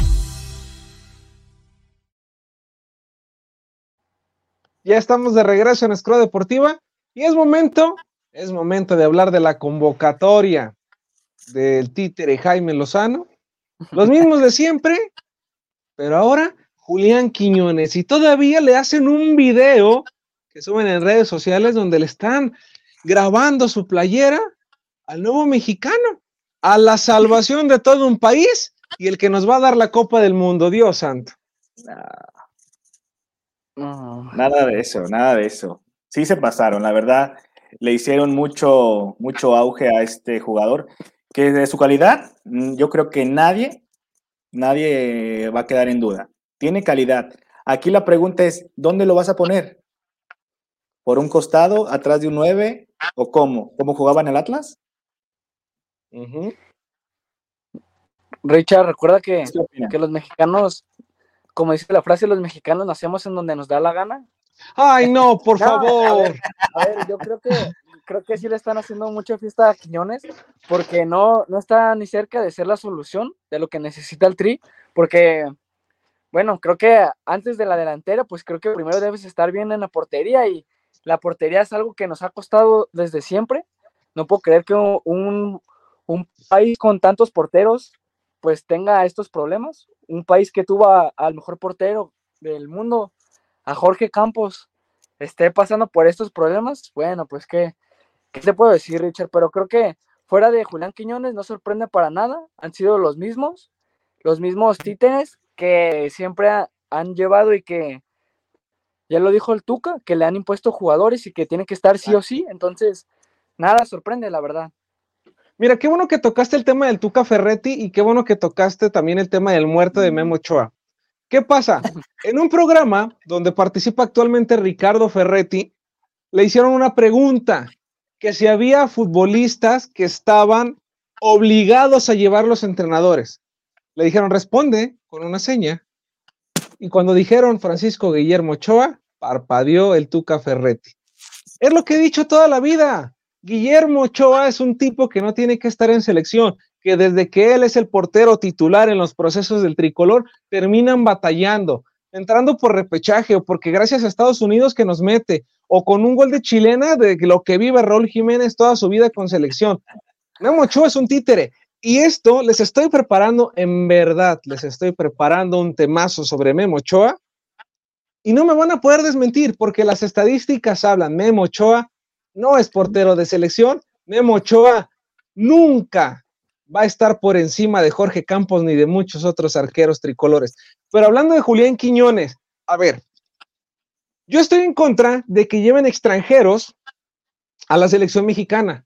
Ya estamos de regreso en Escro Deportiva y es momento, es momento de hablar de la convocatoria del títere Jaime Lozano. Los mismos de siempre, pero ahora Julián Quiñones y todavía le hacen un video que suben en redes sociales donde le están grabando su playera al nuevo mexicano, a la salvación de todo un país y el que nos va a dar la Copa del Mundo, Dios santo. Nada de eso, nada de eso. Sí se pasaron, la verdad, le hicieron mucho, mucho auge a este jugador, que de su calidad, mm, yo creo que nadie, nadie va a quedar en duda. Tiene calidad. Aquí la pregunta es, ¿dónde lo vas a poner? ¿Por un costado, atrás de un 9 o cómo? ¿Cómo jugaba en el Atlas? Richard, recuerda que, que los mexicanos como dice la frase, los mexicanos nacemos en donde nos da la gana. Ay, no, por favor. A ver, yo creo que creo que sí le están haciendo mucha fiesta a Quiñones, porque no, no está ni cerca de ser la solución de lo que necesita el Tri, porque, bueno, creo que antes de la delantera, pues creo que primero debes estar bien en la portería y la portería es algo que nos ha costado desde siempre. No puedo creer que un, un país con tantos porteros pues tenga estos problemas. Un país que tuvo al mejor portero del mundo, a Jorge Campos, esté pasando por estos problemas. Bueno, pues qué, qué te puedo decir, Richard, pero creo que fuera de Julián Quiñones no sorprende para nada. Han sido los mismos, los mismos títeres que siempre han llevado y que ya lo dijo el Tuca, que le han impuesto jugadores y que tiene que estar sí o sí. Entonces, nada sorprende, la verdad. Mira, qué bueno que tocaste el tema del Tuca Ferretti y qué bueno que tocaste también el tema del muerto de Memo Ochoa. ¿Qué pasa? En un programa donde participa actualmente Ricardo Ferretti, le hicieron una pregunta, que si había futbolistas que estaban obligados a llevar los entrenadores. Le dijeron, responde con una seña. Y cuando dijeron Francisco Guillermo Ochoa, parpadeó el Tuca Ferretti. Es lo que he dicho toda la vida. Guillermo Ochoa es un tipo que no tiene que estar en selección, que desde que él es el portero titular en los procesos del tricolor, terminan batallando, entrando por repechaje o porque gracias a Estados Unidos que nos mete, o con un gol de chilena de lo que vive Raúl Jiménez toda su vida con selección. Memo Ochoa es un títere. Y esto les estoy preparando, en verdad, les estoy preparando un temazo sobre Memo Ochoa. Y no me van a poder desmentir porque las estadísticas hablan. Memo Ochoa no es portero de selección. Memo Ochoa nunca va a estar por encima de Jorge Campos ni de muchos otros arqueros tricolores. Pero hablando de Julián Quiñones, a ver, yo estoy en contra de que lleven extranjeros a la selección mexicana,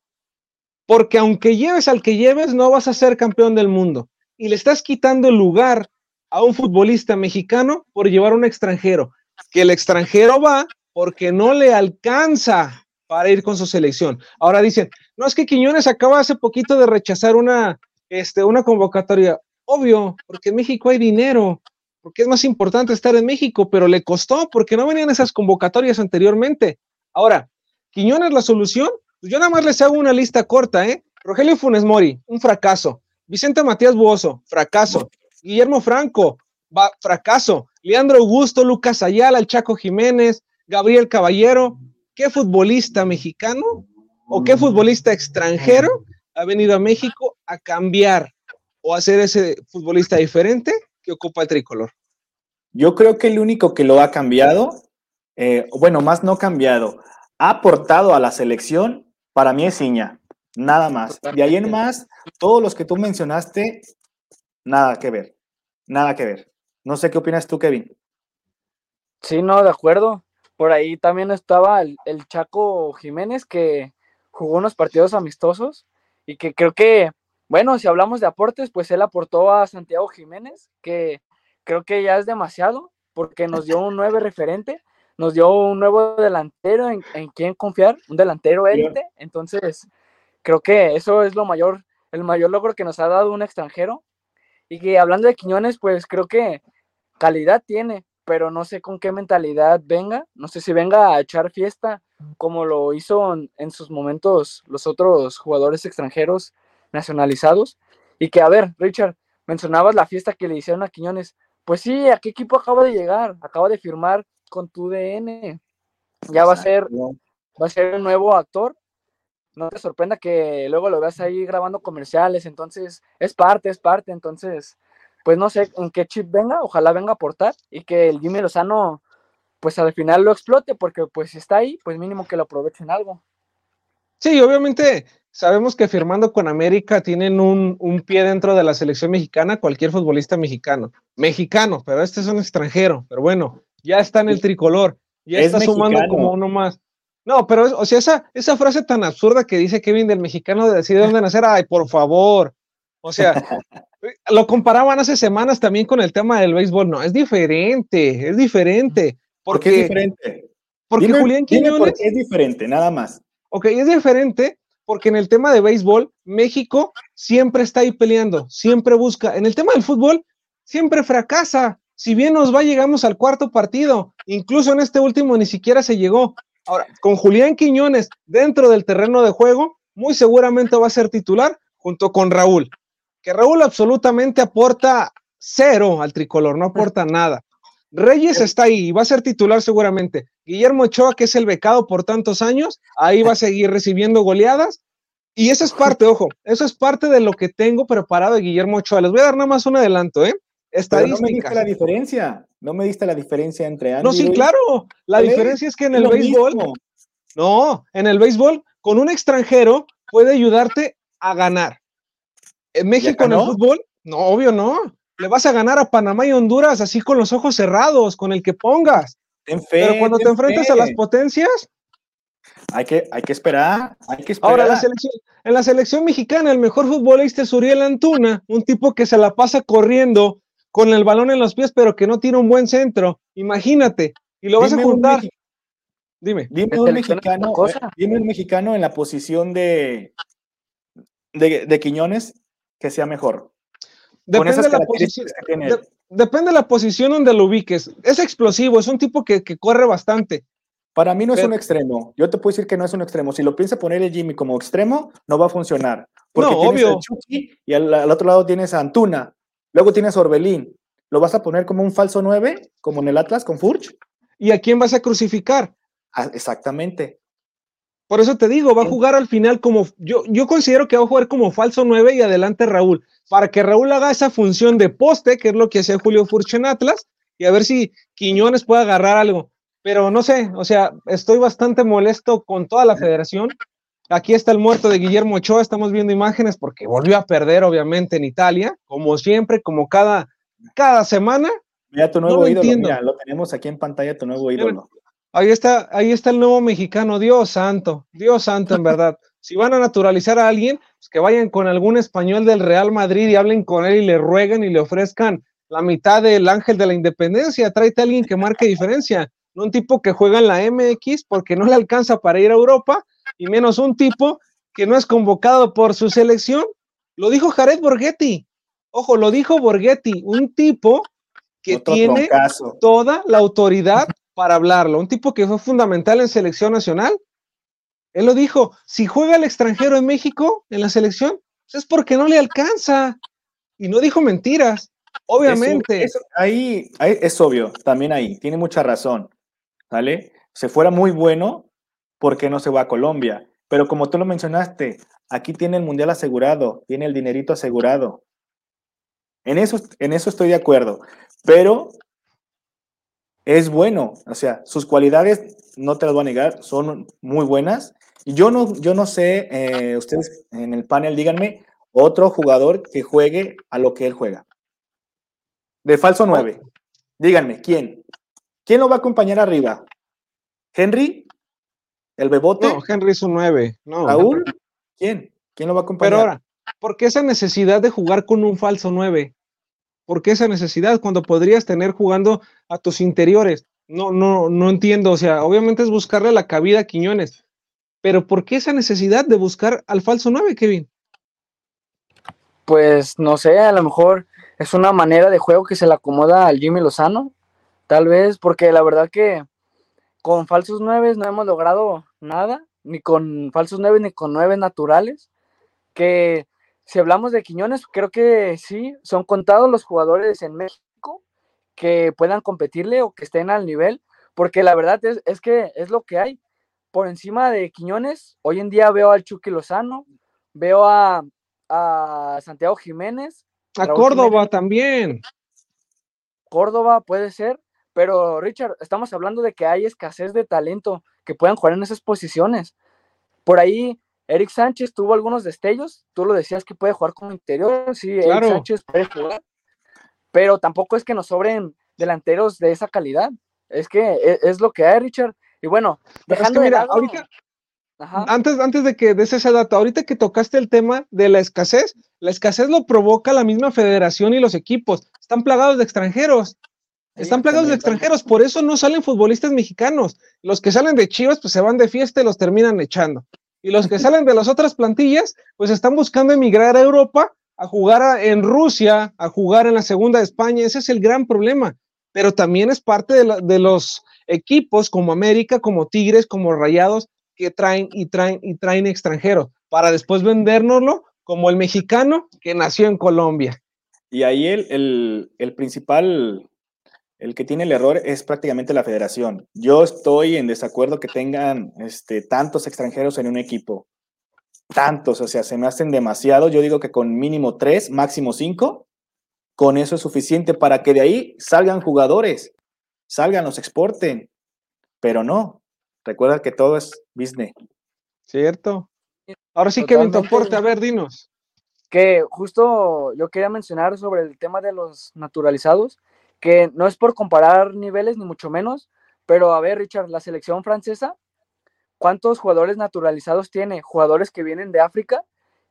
porque aunque lleves al que lleves, no vas a ser campeón del mundo. Y le estás quitando el lugar a un futbolista mexicano por llevar a un extranjero, que el extranjero va porque no le alcanza para ir con su selección. Ahora dicen, no es que Quiñones acaba hace poquito de rechazar una, este, una convocatoria. Obvio, porque en México hay dinero, porque es más importante estar en México, pero le costó porque no venían esas convocatorias anteriormente. Ahora, Quiñones la solución, pues yo nada más les hago una lista corta, ¿eh? Rogelio Funes Mori, un fracaso. Vicente Matías Buoso, fracaso. Guillermo Franco, fracaso. Leandro Augusto, Lucas Ayala, el Chaco Jiménez, Gabriel Caballero. ¿Qué futbolista mexicano o qué futbolista extranjero ha venido a México a cambiar o a ser ese futbolista diferente que ocupa el tricolor? Yo creo que el único que lo ha cambiado, eh, bueno, más no cambiado, ha aportado a la selección, para mí es Iña, nada más. De ahí en más, todos los que tú mencionaste, nada que ver, nada que ver. No sé qué opinas tú, Kevin. Sí, no, de acuerdo. Por ahí también estaba el, el Chaco Jiménez que jugó unos partidos amistosos y que creo que, bueno, si hablamos de aportes, pues él aportó a Santiago Jiménez, que creo que ya es demasiado, porque nos dio un nueve referente, nos dio un nuevo delantero en, en quien confiar, un delantero élite, entonces creo que eso es lo mayor, el mayor logro que nos ha dado un extranjero, y que hablando de Quiñones, pues creo que calidad tiene, pero no sé con qué mentalidad venga, no sé si venga a echar fiesta como lo hizo en, en, sus momentos los otros jugadores extranjeros nacionalizados. Y que, a ver, Richard, mencionabas la fiesta que le hicieron a Quiñones. Pues sí, ¿a qué equipo acaba de llegar? Acaba de firmar con tu DN. Ya va a ser, va a ser el nuevo actor. No te sorprenda que luego lo veas ahí grabando comerciales. Entonces, es parte, es parte. Entonces, pues no sé en qué chip venga, ojalá venga a aportar y que el Jimmy Lozano pues al final lo explote, porque pues si está ahí, pues mínimo que lo aprovechen algo. Sí, obviamente sabemos que firmando con América tienen un, un, pie dentro de la selección mexicana, cualquier futbolista mexicano, mexicano, pero este es un extranjero, pero bueno, ya está en el tricolor, ya es está mexicano. sumando como uno más. No, pero, es, o sea, esa, esa frase tan absurda que dice Kevin del mexicano de decir de dónde nacer, ay, por favor. O sea, lo comparaban hace semanas también con el tema del béisbol. No, es diferente, es diferente. Porque, ¿Por qué es diferente? Porque dime, Julián Quiñones. por qué es diferente, nada más. Ok, es diferente porque en el tema de béisbol, México siempre está ahí peleando, siempre busca. En el tema del fútbol, siempre fracasa. Si bien nos va, llegamos al cuarto partido. Incluso en este último ni siquiera se llegó. Ahora, con Julián Quiñones dentro del terreno de juego, muy seguramente va a ser titular junto con Raúl. Que Raúl absolutamente aporta cero al tricolor, no aporta nada. Reyes está ahí y va a ser titular seguramente. Guillermo Ochoa, que es el becado por tantos años, ahí va a seguir recibiendo goleadas. Y eso es parte, ojo, eso es parte de lo que tengo preparado de Guillermo Ochoa. Les voy a dar nada más un adelanto, ¿eh? Estadísticas. no me diste la diferencia, no me diste la diferencia entre Andy No, sí, claro. La diferencia es que en el béisbol, mismo. no, en el béisbol, con un extranjero puede ayudarte a ganar. En México, en el fútbol, no, obvio no le vas a ganar a Panamá y Honduras así con los ojos cerrados, con el que pongas. Ten fe, Pero cuando te enfrentas fe. a las potencias. Hay que, hay que esperar, hay que esperar. Ahora, la selección, en la selección mexicana, el mejor futbolista es Uriel Antuna, un tipo que se la pasa corriendo con el balón en los pies, pero que no tiene un buen centro. Imagínate, y lo vas a juntar. Un dime. Dime un, mexicano, dime un mexicano en la posición de, de, de Quiñones que sea mejor. Depende de, la posición, de, depende de la posición donde lo ubiques. Es explosivo, es un tipo que, que corre bastante. Para mí no es un extremo. Yo te puedo decir que no es un extremo. Si lo piensa poner el Jimmy como extremo, no va a funcionar. Porque no, tienes obvio. A Chucky y al, al, otro lado tienes a Antuna. Luego tienes a Orbelín. ¿Lo vas a poner como un falso 9, como en el Atlas con Furch? ¿Y a quién vas a crucificar? Ah, exactamente. Por eso te digo, va a jugar al final como. Yo, yo considero que va a jugar como falso 9 y adelante Raúl para que Raúl haga esa función de poste, que es lo que hacía Julio Furch en Atlas, y a ver si Quiñones puede agarrar algo. Pero no sé, o sea, estoy bastante molesto con toda la federación. Aquí está el muerto de Guillermo Ochoa, estamos viendo imágenes porque volvió a perder, obviamente, en Italia, como siempre, como cada, cada semana. Mira tu nuevo no ídolo, mira, lo tenemos aquí en pantalla, tu nuevo ídolo. Ahí está, ahí está el nuevo mexicano, Dios santo, Dios santo, en verdad. si van a naturalizar a alguien, pues que vayan con algún español del Real Madrid y hablen con él y le rueguen y le ofrezcan la mitad del ángel de la independencia. Tráete a alguien que marque diferencia, no un tipo que juega en la MX porque no le alcanza para ir a Europa, y menos un tipo que no es convocado por su selección. Lo dijo Jared Borghetti. Ojo, lo dijo Borghetti, un tipo que tiene toda la autoridad para hablarlo. Un tipo que fue fundamental en selección nacional. Él lo dijo, si juega el extranjero en México, en la selección, pues es porque no le alcanza. Y no dijo mentiras, obviamente. ahí, ahí, es obvio, también ahí, tiene mucha razón. ¿Vale? Se fuera muy bueno, ¿por qué no se va a Colombia? Pero como tú lo mencionaste, aquí tiene el mundial asegurado, tiene el dinerito asegurado. En eso, en eso estoy de acuerdo. Pero es bueno, o sea, sus cualidades, no te las voy a negar, son muy buenas. Y yo no, yo no sé, eh, ustedes en el panel díganme otro jugador que juegue a lo que él juega. De falso 9. Díganme, ¿quién? ¿Quién lo va a acompañar arriba? ¿Henry? ¿El Bebote? No, Henry es un 9. No, ¿Raúl? ¿Quién? ¿Quién lo va a acompañar? Pero ahora, ¿por qué esa necesidad de jugar con un falso 9? ¿Por qué esa necesidad cuando podrías tener jugando a tus interiores? No, no, no entiendo. O sea, obviamente es buscarle la cabida a Quiñones. Pero ¿por qué esa necesidad de buscar al falso 9, Kevin? Pues no sé, a lo mejor es una manera de juego que se le acomoda al Jimmy Lozano. Tal vez, porque la verdad que con falsos 9 no hemos logrado nada, ni con falsos 9 ni con 9 naturales. Que si hablamos de Quiñones, creo que sí, son contados los jugadores en México que puedan competirle o que estén al nivel, porque la verdad es, que es lo que hay. Por encima de Quiñones, hoy en día veo al Chucky Lozano, veo a, Santiago Jiménez. A Córdoba también. Córdoba puede ser, pero Richard, estamos hablando de que hay escasez de talento que puedan jugar en esas posiciones. Por ahí Eric Sánchez tuvo algunos destellos, tú lo decías que puede jugar como interior, sí, Eric Sánchez puede jugar, pero tampoco es que nos sobren delanteros de esa calidad, es que e, es, lo que hay, Richard. Y bueno, dejando de lado, ahorita, Antes, antes de que des esa data, ahorita que tocaste el tema de la escasez, la escasez lo provoca la misma federación y los equipos, están plagados de extranjeros. Están plagados de extranjeros, por eso no salen futbolistas mexicanos. Los que salen de Chivas, pues se van de fiesta y los terminan echando. Y los que salen de las otras plantillas, pues están buscando emigrar a Europa, a jugar en Rusia, a jugar en la segunda de España. Ese es el gran problema. Pero también es parte de, los equipos como América, como Tigres, como Rayados, que traen y traen y traen extranjeros para después vendérnoslo como el mexicano que nació en Colombia. Y ahí el, el principal el que tiene el error es prácticamente la federación. Yo estoy en desacuerdo que tengan este, tantos extranjeros en un equipo. Tantos, o sea, se me hacen demasiado. Yo digo que con mínimo tres, máximo cinco, con eso es suficiente para que de ahí salgan jugadores, salgan, los exporten. Pero no, recuerda que todo es business. Cierto. Ahora sí, Kevin Toporte, a ver, dinos. Que justo yo quería mencionar sobre el tema de los naturalizados que no es por comparar niveles ni mucho menos, pero a ver, Richard, la selección francesa, ¿cuántos jugadores naturalizados tiene? Jugadores que vienen de África,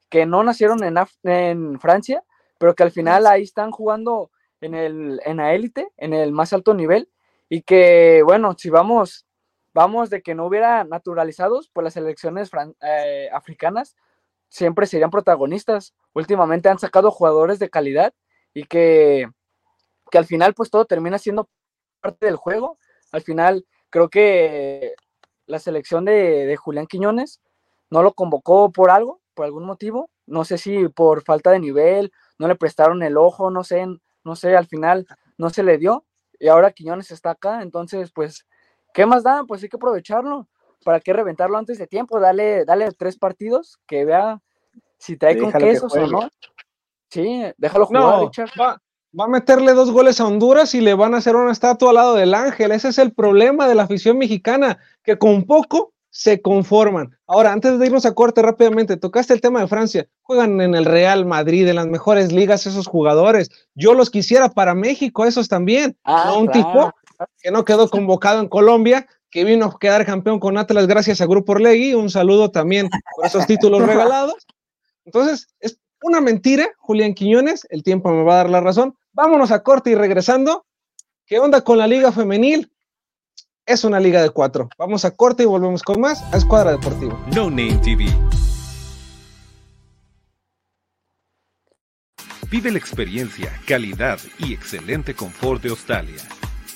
que no nacieron en, en Francia, pero que al final ahí están jugando en, el, en la élite, en el más alto nivel, y que, bueno, si vamos, vamos de que no hubiera naturalizados, pues las selecciones eh, africanas siempre serían protagonistas. Últimamente han sacado jugadores de calidad y que que al final pues todo termina siendo parte del juego. Al final creo que la selección de, Julián Quiñones no lo convocó por algo, por algún motivo. No sé si por falta de nivel, no le prestaron el ojo, no sé, no sé, al final no se le dio. Y ahora Quiñones está acá, entonces pues, ¿qué más da? Pues hay que aprovecharlo. ¿Para qué reventarlo antes de tiempo? Dale, dale tres partidos, que vea si trae con quesos o no. Sí, déjalo jugar, Richard va a meterle dos goles a Honduras y le van a hacer una estatua al lado del ángel. Ese es el problema de la afición mexicana, que con poco se conforman. Ahora, antes de irnos a corte rápidamente, tocaste el tema de Francia. Juegan en el Real Madrid, en las mejores ligas esos jugadores. Yo los quisiera para México, esos también. Ah, un tipo que no quedó convocado en Colombia, que vino a quedar campeón con Atlas gracias a Grupo Orlegui. Un saludo también por esos títulos regalados. Entonces, es una mentira, Julián Quiñones, el tiempo me va a dar la razón, Vámonos a corte y regresando. ¿Qué onda con la liga femenil? Es una liga de cuatro. Vamos a corte y volvemos con más a Escuadra Deportiva. No Name TV Vive la experiencia, calidad y excelente confort de Australia.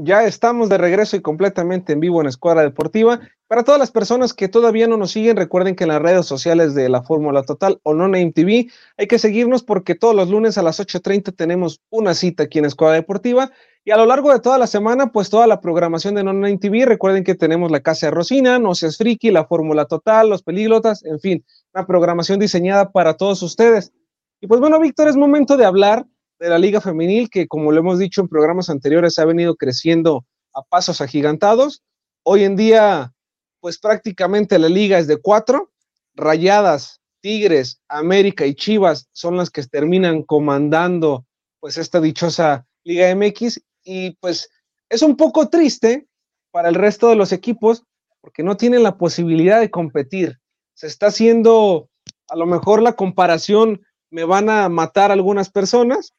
Ya estamos de regreso y completamente en vivo en Escuadra Deportiva. Para todas las personas que todavía no nos siguen, recuerden que en las redes sociales de la Fórmula Total o No Name TV hay que seguirnos porque todos los lunes a las 8.30 tenemos una cita aquí en Escuadra Deportiva y a lo largo de toda la semana, pues toda la programación de No Name TV. Recuerden que tenemos la Casa de Rosina, No Seas Friki, la Fórmula Total, los Pelíglotas, en fin, una programación diseñada para todos ustedes. Y pues bueno, Víctor, es momento de hablar de la Liga Femenil, que como lo hemos dicho en programas anteriores, ha venido creciendo a pasos agigantados. Hoy en día, pues prácticamente la liga es de cuatro. Rayadas, Tigres, América y Chivas son las que terminan comandando pues esta dichosa Liga MX y pues es un poco triste para el resto de los equipos porque no tienen la posibilidad de competir. Se está haciendo a lo mejor la comparación me van a matar algunas personas,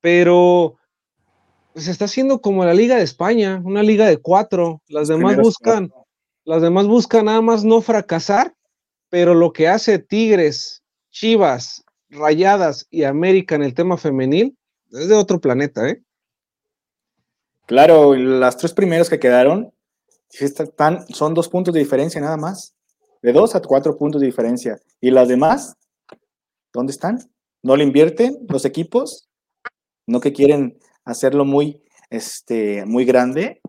pero pues, se está haciendo como la Liga de España, una liga de cuatro. Las demás buscan, las demás buscan nada más no fracasar, pero lo que hace Tigres, Chivas, Rayadas y América en el tema femenil es de otro planeta, ¿eh? Claro, las tres primeras que quedaron están, son dos puntos de diferencia nada más. De dos a cuatro puntos de diferencia. Y las demás, ¿dónde están? ¿No le invierten los equipos? ¿No que quieren hacerlo muy, este, muy grande?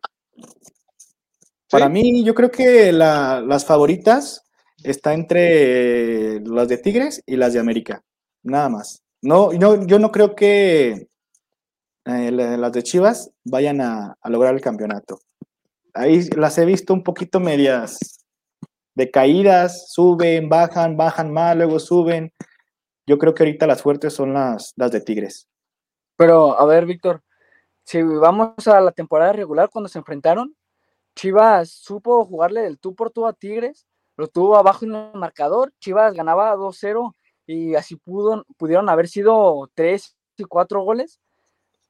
Para mí, yo creo que la, las favoritas está entre las de Tigres y las de América. Nada más. No, no yo no creo que eh, las de Chivas vayan a, a, lograr el campeonato. Ahí las he visto un poquito medias de caídas, suben, bajan, bajan más, luego suben. Yo creo que ahorita las fuertes son las, las de Tigres. Pero, a ver, Víctor, si vamos a la temporada regular, cuando se enfrentaron, Chivas supo jugarle del tú por tú a Tigres, lo tuvo abajo en el marcador, Chivas ganaba 2-0 y así pudo, pudieron haber sido 3 y 4 goles.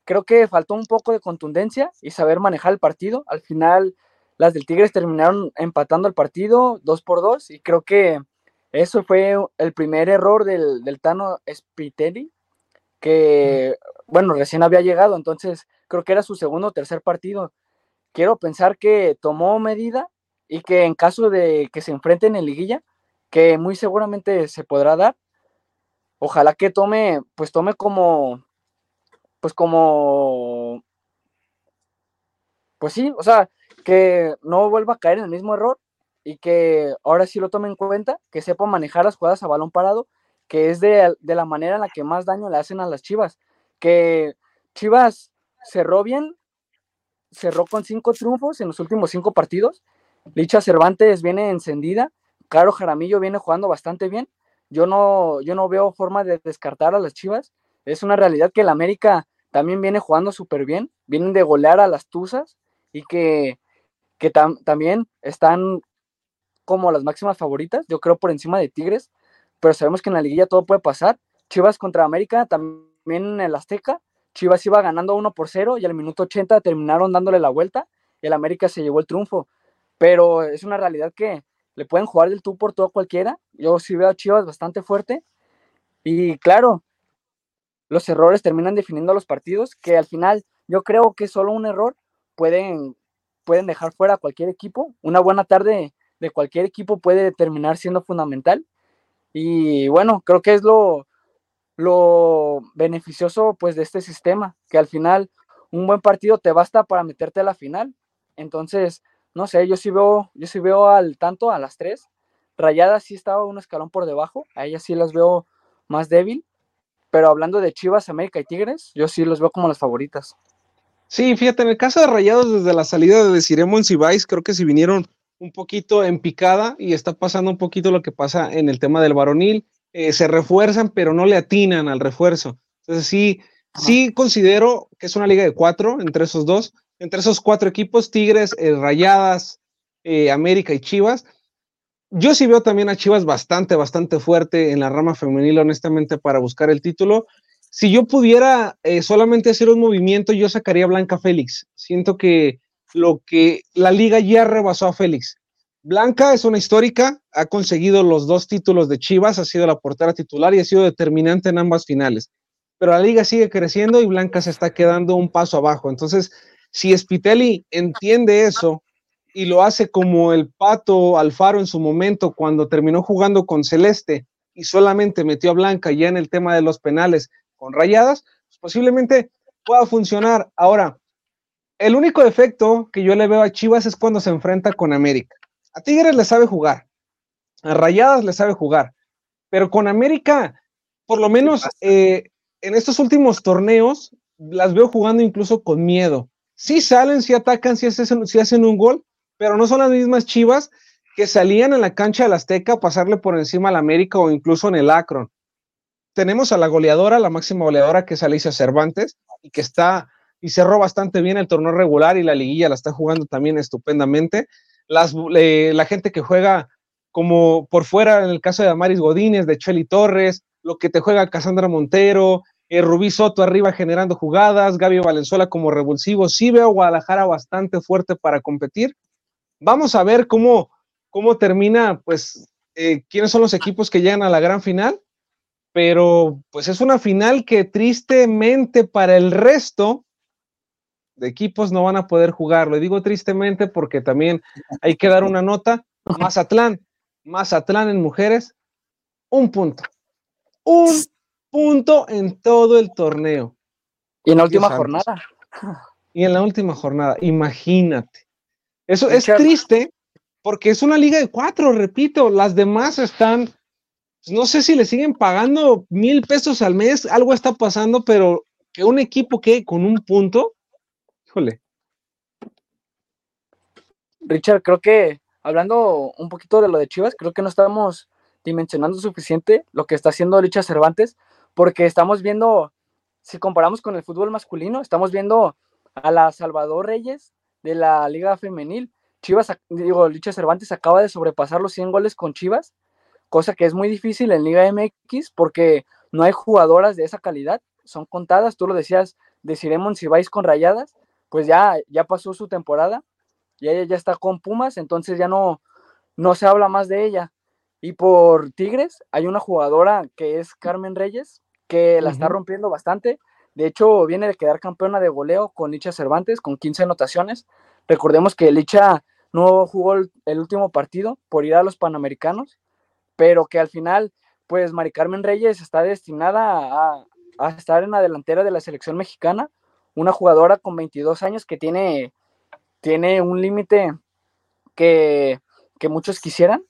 Creo que faltó un poco de contundencia y saber manejar el partido. Al final, las del Tigres terminaron empatando el partido 2 por 2 y creo que eso fue el primer error del, del Tano Spitelli, que, bueno, recién había llegado, entonces creo que era su segundo o tercer partido. Quiero pensar que tomó medida y que en caso de que se enfrenten en liguilla, que muy seguramente se podrá dar, ojalá que tome, pues tome como, pues como, pues sí, o sea, que no vuelva a caer en el mismo error y que ahora sí lo tome en cuenta, que sepa manejar las jugadas a balón parado, que es de, de, la manera en la que más daño le hacen a las Chivas. Que Chivas cerró bien, cerró con cinco triunfos en los últimos cinco partidos Licha Cervantes viene encendida, Caro Jaramillo viene jugando bastante bien. Yo no, yo no veo forma de descartar a las Chivas. Es una realidad que el América también viene jugando súper bien, vienen de golear a las Tuzas y que, que también están como las máximas favoritas, yo creo por encima de Tigres, pero sabemos que en la liguilla todo puede pasar. Chivas contra América también en el Azteca, Chivas iba ganando 1 por 0 y al minuto 80 terminaron dándole la vuelta y el América se llevó el triunfo. Pero es una realidad que le pueden jugar del tú por todo cualquiera. Yo sí veo a Chivas bastante fuerte. Y claro, los errores terminan definiendo los partidos, que al final yo creo que solo un error pueden, pueden dejar fuera a cualquier equipo. Una buena tarde de cualquier equipo puede terminar siendo fundamental. Y bueno, creo que es lo, lo beneficioso pues de este sistema, que al final un buen partido te basta para meterte a la final. Entonces, no sé, yo sí veo, yo sí veo al tanto a las tres. Rayadas sí estaba un escalón por debajo, a ellas sí las veo más débil, pero hablando de Chivas, América y Tigres, yo sí los veo como las favoritas. Sí, fíjate, en el caso de Rayados, desde la salida de Ciremon Cibáis, creo que si vinieron un poquito en picada y está pasando un poquito lo que pasa en el tema del varonil. Eh, se refuerzan, pero no le atinan al refuerzo. Entonces sí, sí considero que es una liga de cuatro entre esos dos, entre esos cuatro equipos, Tigres, eh, Rayadas, eh, América y Chivas. Yo sí veo también a Chivas bastante, bastante fuerte en la rama femenil, honestamente, para buscar el título. Si yo pudiera solamente hacer un movimiento, yo sacaría a Blanca Félix. Siento que lo que la liga ya rebasó a Félix. Blanca es una histórica, ha conseguido los dos títulos de Chivas, ha sido la portera titular y ha sido determinante en ambas finales. Pero la liga sigue creciendo y Blanca se está quedando un paso abajo. Entonces, si Spitelli entiende eso y lo hace como el pato Alfaro en su momento cuando terminó jugando con Celeste y solamente metió a Blanca ya en el tema de los penales con rayadas, pues posiblemente pueda funcionar. Ahora, el único defecto que yo le veo a Chivas es cuando se enfrenta con América. A Tigres le sabe jugar, a Rayadas le sabe jugar, pero con América, por lo menos eh, en estos últimos torneos, las veo jugando incluso con miedo. Sí salen, sí atacan, sí hacen, hacen un gol, pero no son las mismas Chivas que salían en la cancha del Azteca a pasarle por encima al América o incluso en el Akron. Tenemos a la goleadora, la máxima goleadora que es Alicia Cervantes y que está y cerró bastante bien el torneo regular y la liguilla la está jugando también estupendamente. Las, la gente que juega como por fuera, en el caso de Amaris Godínez, de Cheli Torres, lo que te juega Casandra Montero, eh, Rubí Soto arriba generando jugadas, Gaby Valenzuela como revulsivo. Sí veo Guadalajara bastante fuerte para competir. Vamos a ver cómo, cómo termina, pues, eh, quiénes son los equipos que llegan a la gran final. Pero, pues, es una final que tristemente para el resto equipos no van a poder jugar. Lo digo tristemente porque también hay que dar una nota. Mazatlán, Mazatlán en mujeres, un punto. Un punto en todo el torneo. Y en la última jornada. Y en la última jornada, imagínate. Eso es triste porque es una liga de cuatro, repito, las demás están, pues, no sé si le siguen pagando mil pesos al mes, algo está pasando, pero que un equipo que con un punto, Híjole. Richard, creo que hablando un poquito de lo de Chivas, creo que no estamos dimensionando suficiente lo que está haciendo Richard Cervantes, porque estamos viendo, si comparamos con el fútbol masculino, estamos viendo a la Salvador Reyes de la Liga Femenil. Chivas, digo, Licha Cervantes acaba de sobrepasar los 100 goles con Chivas, cosa que es muy difícil en Liga MX porque no hay jugadoras de esa calidad, son contadas, tú lo decías, deciremos si vais con rayadas, pues ya, ya pasó su temporada y ella ya está con Pumas, entonces ya no, no se habla más de ella. Y por Tigres hay una jugadora que es Carmen Reyes, que la está rompiendo bastante. De hecho, viene de quedar campeona de goleo con Licha Cervantes, con 15 anotaciones. Recordemos que Licha no jugó el, último partido por ir a los Panamericanos, pero que al final, pues Mari Carmen Reyes está destinada a, a estar en la delantera de la selección mexicana una jugadora con 22 años que tiene, tiene un límite que, muchos quisieran,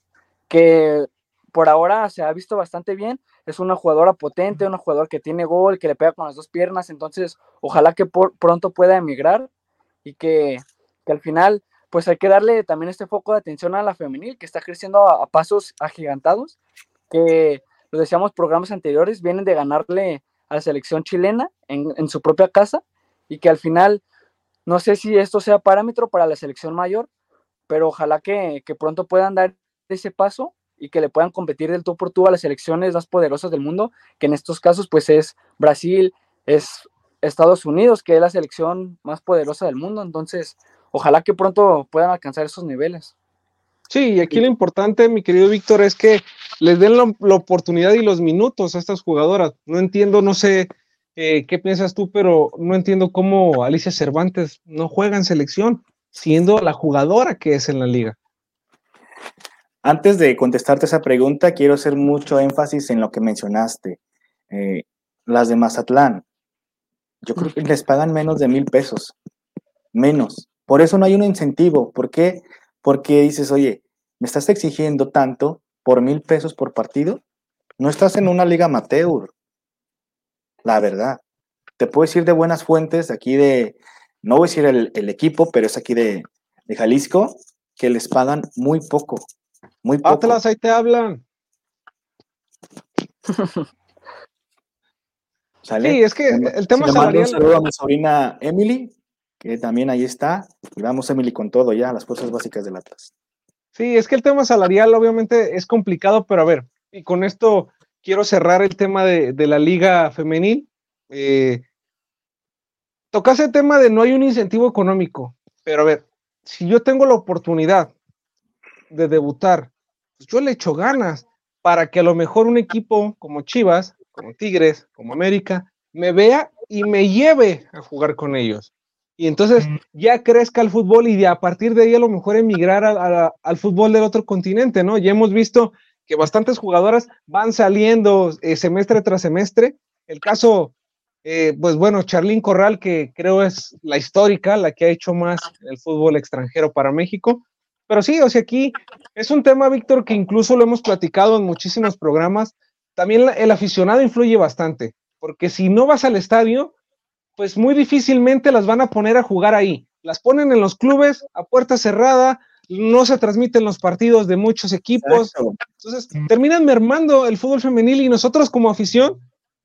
que por ahora se ha visto bastante bien. Es una jugadora potente, una jugadora que tiene gol, que le pega con las dos piernas, entonces ojalá que por, pronto pueda emigrar y que, al final pues hay que darle también este foco de atención a la femenil, que está creciendo a, pasos agigantados, que lo decíamos programas anteriores, vienen de ganarle a la selección chilena en, en, su propia casa y que al final, no sé si esto sea parámetro para la selección mayor, pero ojalá que, que pronto puedan dar ese paso y que le puedan competir del tú por tú a las selecciones más poderosas del mundo, que en estos casos pues es Brasil, es Estados Unidos, que es la selección más poderosa del mundo. Entonces, ojalá que pronto puedan alcanzar esos niveles. Sí, y aquí lo importante, mi querido Víctor, es que les den la, oportunidad y los minutos a estas jugadoras. No entiendo, no sé eh, qué piensas tú, pero no entiendo cómo Alicia Cervantes no juega en selección, siendo la jugadora que es en la liga. Antes de contestarte esa pregunta, quiero hacer mucho énfasis en lo que mencionaste. Eh, las de Mazatlán, yo creo que les pagan menos de mil pesos, menos. Por eso no hay un incentivo. ¿Por qué? Porque dices, oye, me estás exigiendo tanto por mil pesos por partido. No estás en una liga amateur. La verdad. Te puedo decir de buenas fuentes, aquí de, no voy a decir el, equipo, pero es aquí de, de, Jalisco, que les pagan muy poco. Muy poco. Atlas, ahí te hablan. Sí, es que el tema salarial... Un saludo a mi sobrina Emily, que también ahí está. Y vamos, Emily, con todo ya, las fuerzas básicas del Atlas. Sí, es que el tema salarial obviamente es complicado, pero a ver, y con esto quiero cerrar el tema de, la liga femenil. Eh, el tema de no hay un incentivo económico, pero a ver, si yo tengo la oportunidad de debutar, pues yo le echo ganas para que a lo mejor un equipo como Chivas como Tigres, como América, me vea y me lleve a jugar con ellos. Y entonces ya crezca el fútbol y de a partir de ahí a lo mejor emigrar al fútbol del otro continente, ¿no? Ya hemos visto que bastantes jugadoras van saliendo eh, semestre tras semestre. El caso, eh, pues bueno, Charlín Corral, que creo es la histórica, la que ha hecho más el fútbol extranjero para México. Pero sí, o sea, aquí es un tema, Víctor, que incluso lo hemos platicado en muchísimos programas también el aficionado influye bastante, porque si no vas al estadio, pues muy difícilmente las van a poner a jugar ahí. Las ponen en los clubes a puerta cerrada, no se transmiten los partidos de muchos equipos. Entonces, terminan mermando el fútbol femenil y nosotros como afición,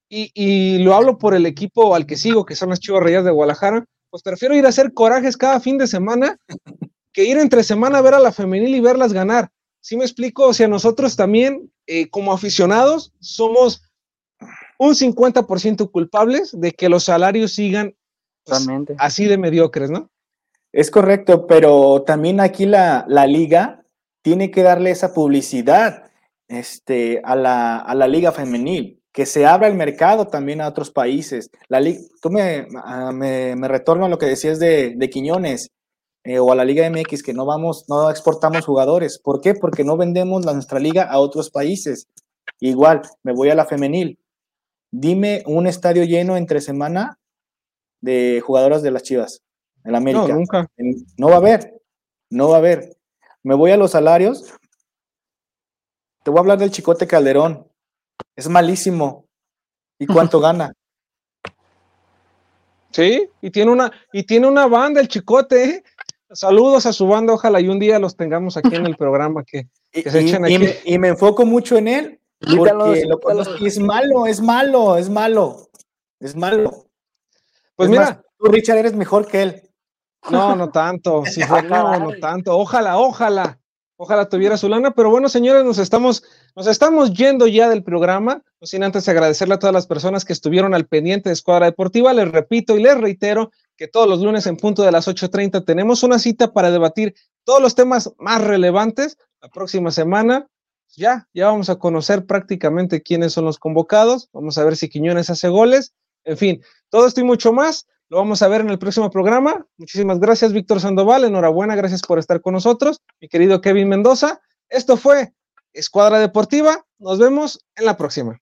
y, lo hablo por el equipo al que sigo, que son las Chivas Reyes de Guadalajara, pues prefiero ir a hacer corajes cada fin de semana que ir entre semana a ver a la femenil y verlas ganar. ¿Sí me explico? O sea, nosotros también eh, como aficionados somos un 50% culpables de que los salarios sigan pues, así de mediocres, ¿no? Es correcto, pero también aquí la, liga tiene que darle esa publicidad este, a, la, liga femenil, que se abra el mercado también a otros países. La tú me, ah, me, retorno a lo que decías de, de Quiñones. Eh, o a la Liga MX que no vamos, no exportamos jugadores. ¿Por qué? Porque no vendemos la, nuestra liga a otros países. Igual, me voy a la femenil. Dime un estadio lleno entre semana de jugadoras de las Chivas en América. No, nunca. no va a haber, no va a haber. Me voy a los salarios. Te voy a hablar del Chicote Calderón. Es malísimo. ¿Y cuánto gana? Sí, y tiene una, y tiene una banda el chicote, ¿eh? Saludos a su banda, ojalá y un día los tengamos aquí en el programa que, se echen aquí. Y me, enfoco mucho en él, porque es malo, es malo, es malo, es malo. Pues mira, tú Richard eres mejor que él. No, no tanto, si fue, no, no tanto, ojalá, ojalá, ojalá tuviera su lana, pero bueno, señores, nos estamos, nos estamos yendo ya del programa, no sin antes agradecerle a todas las personas que estuvieron al pendiente de Escuadra Deportiva, les repito y les reitero que todos los lunes en punto de las 8.30 tenemos una cita para debatir todos los temas más relevantes. La próxima semana ya, ya vamos a conocer prácticamente quiénes son los convocados. Vamos a ver si Quiñones hace goles. En fin, todo esto y mucho más lo vamos a ver en el próximo programa. Muchísimas gracias, Víctor Sandoval. Enhorabuena, gracias por estar con nosotros. Mi querido Kevin Mendoza. Esto fue Escuadra Deportiva. Nos vemos en la próxima.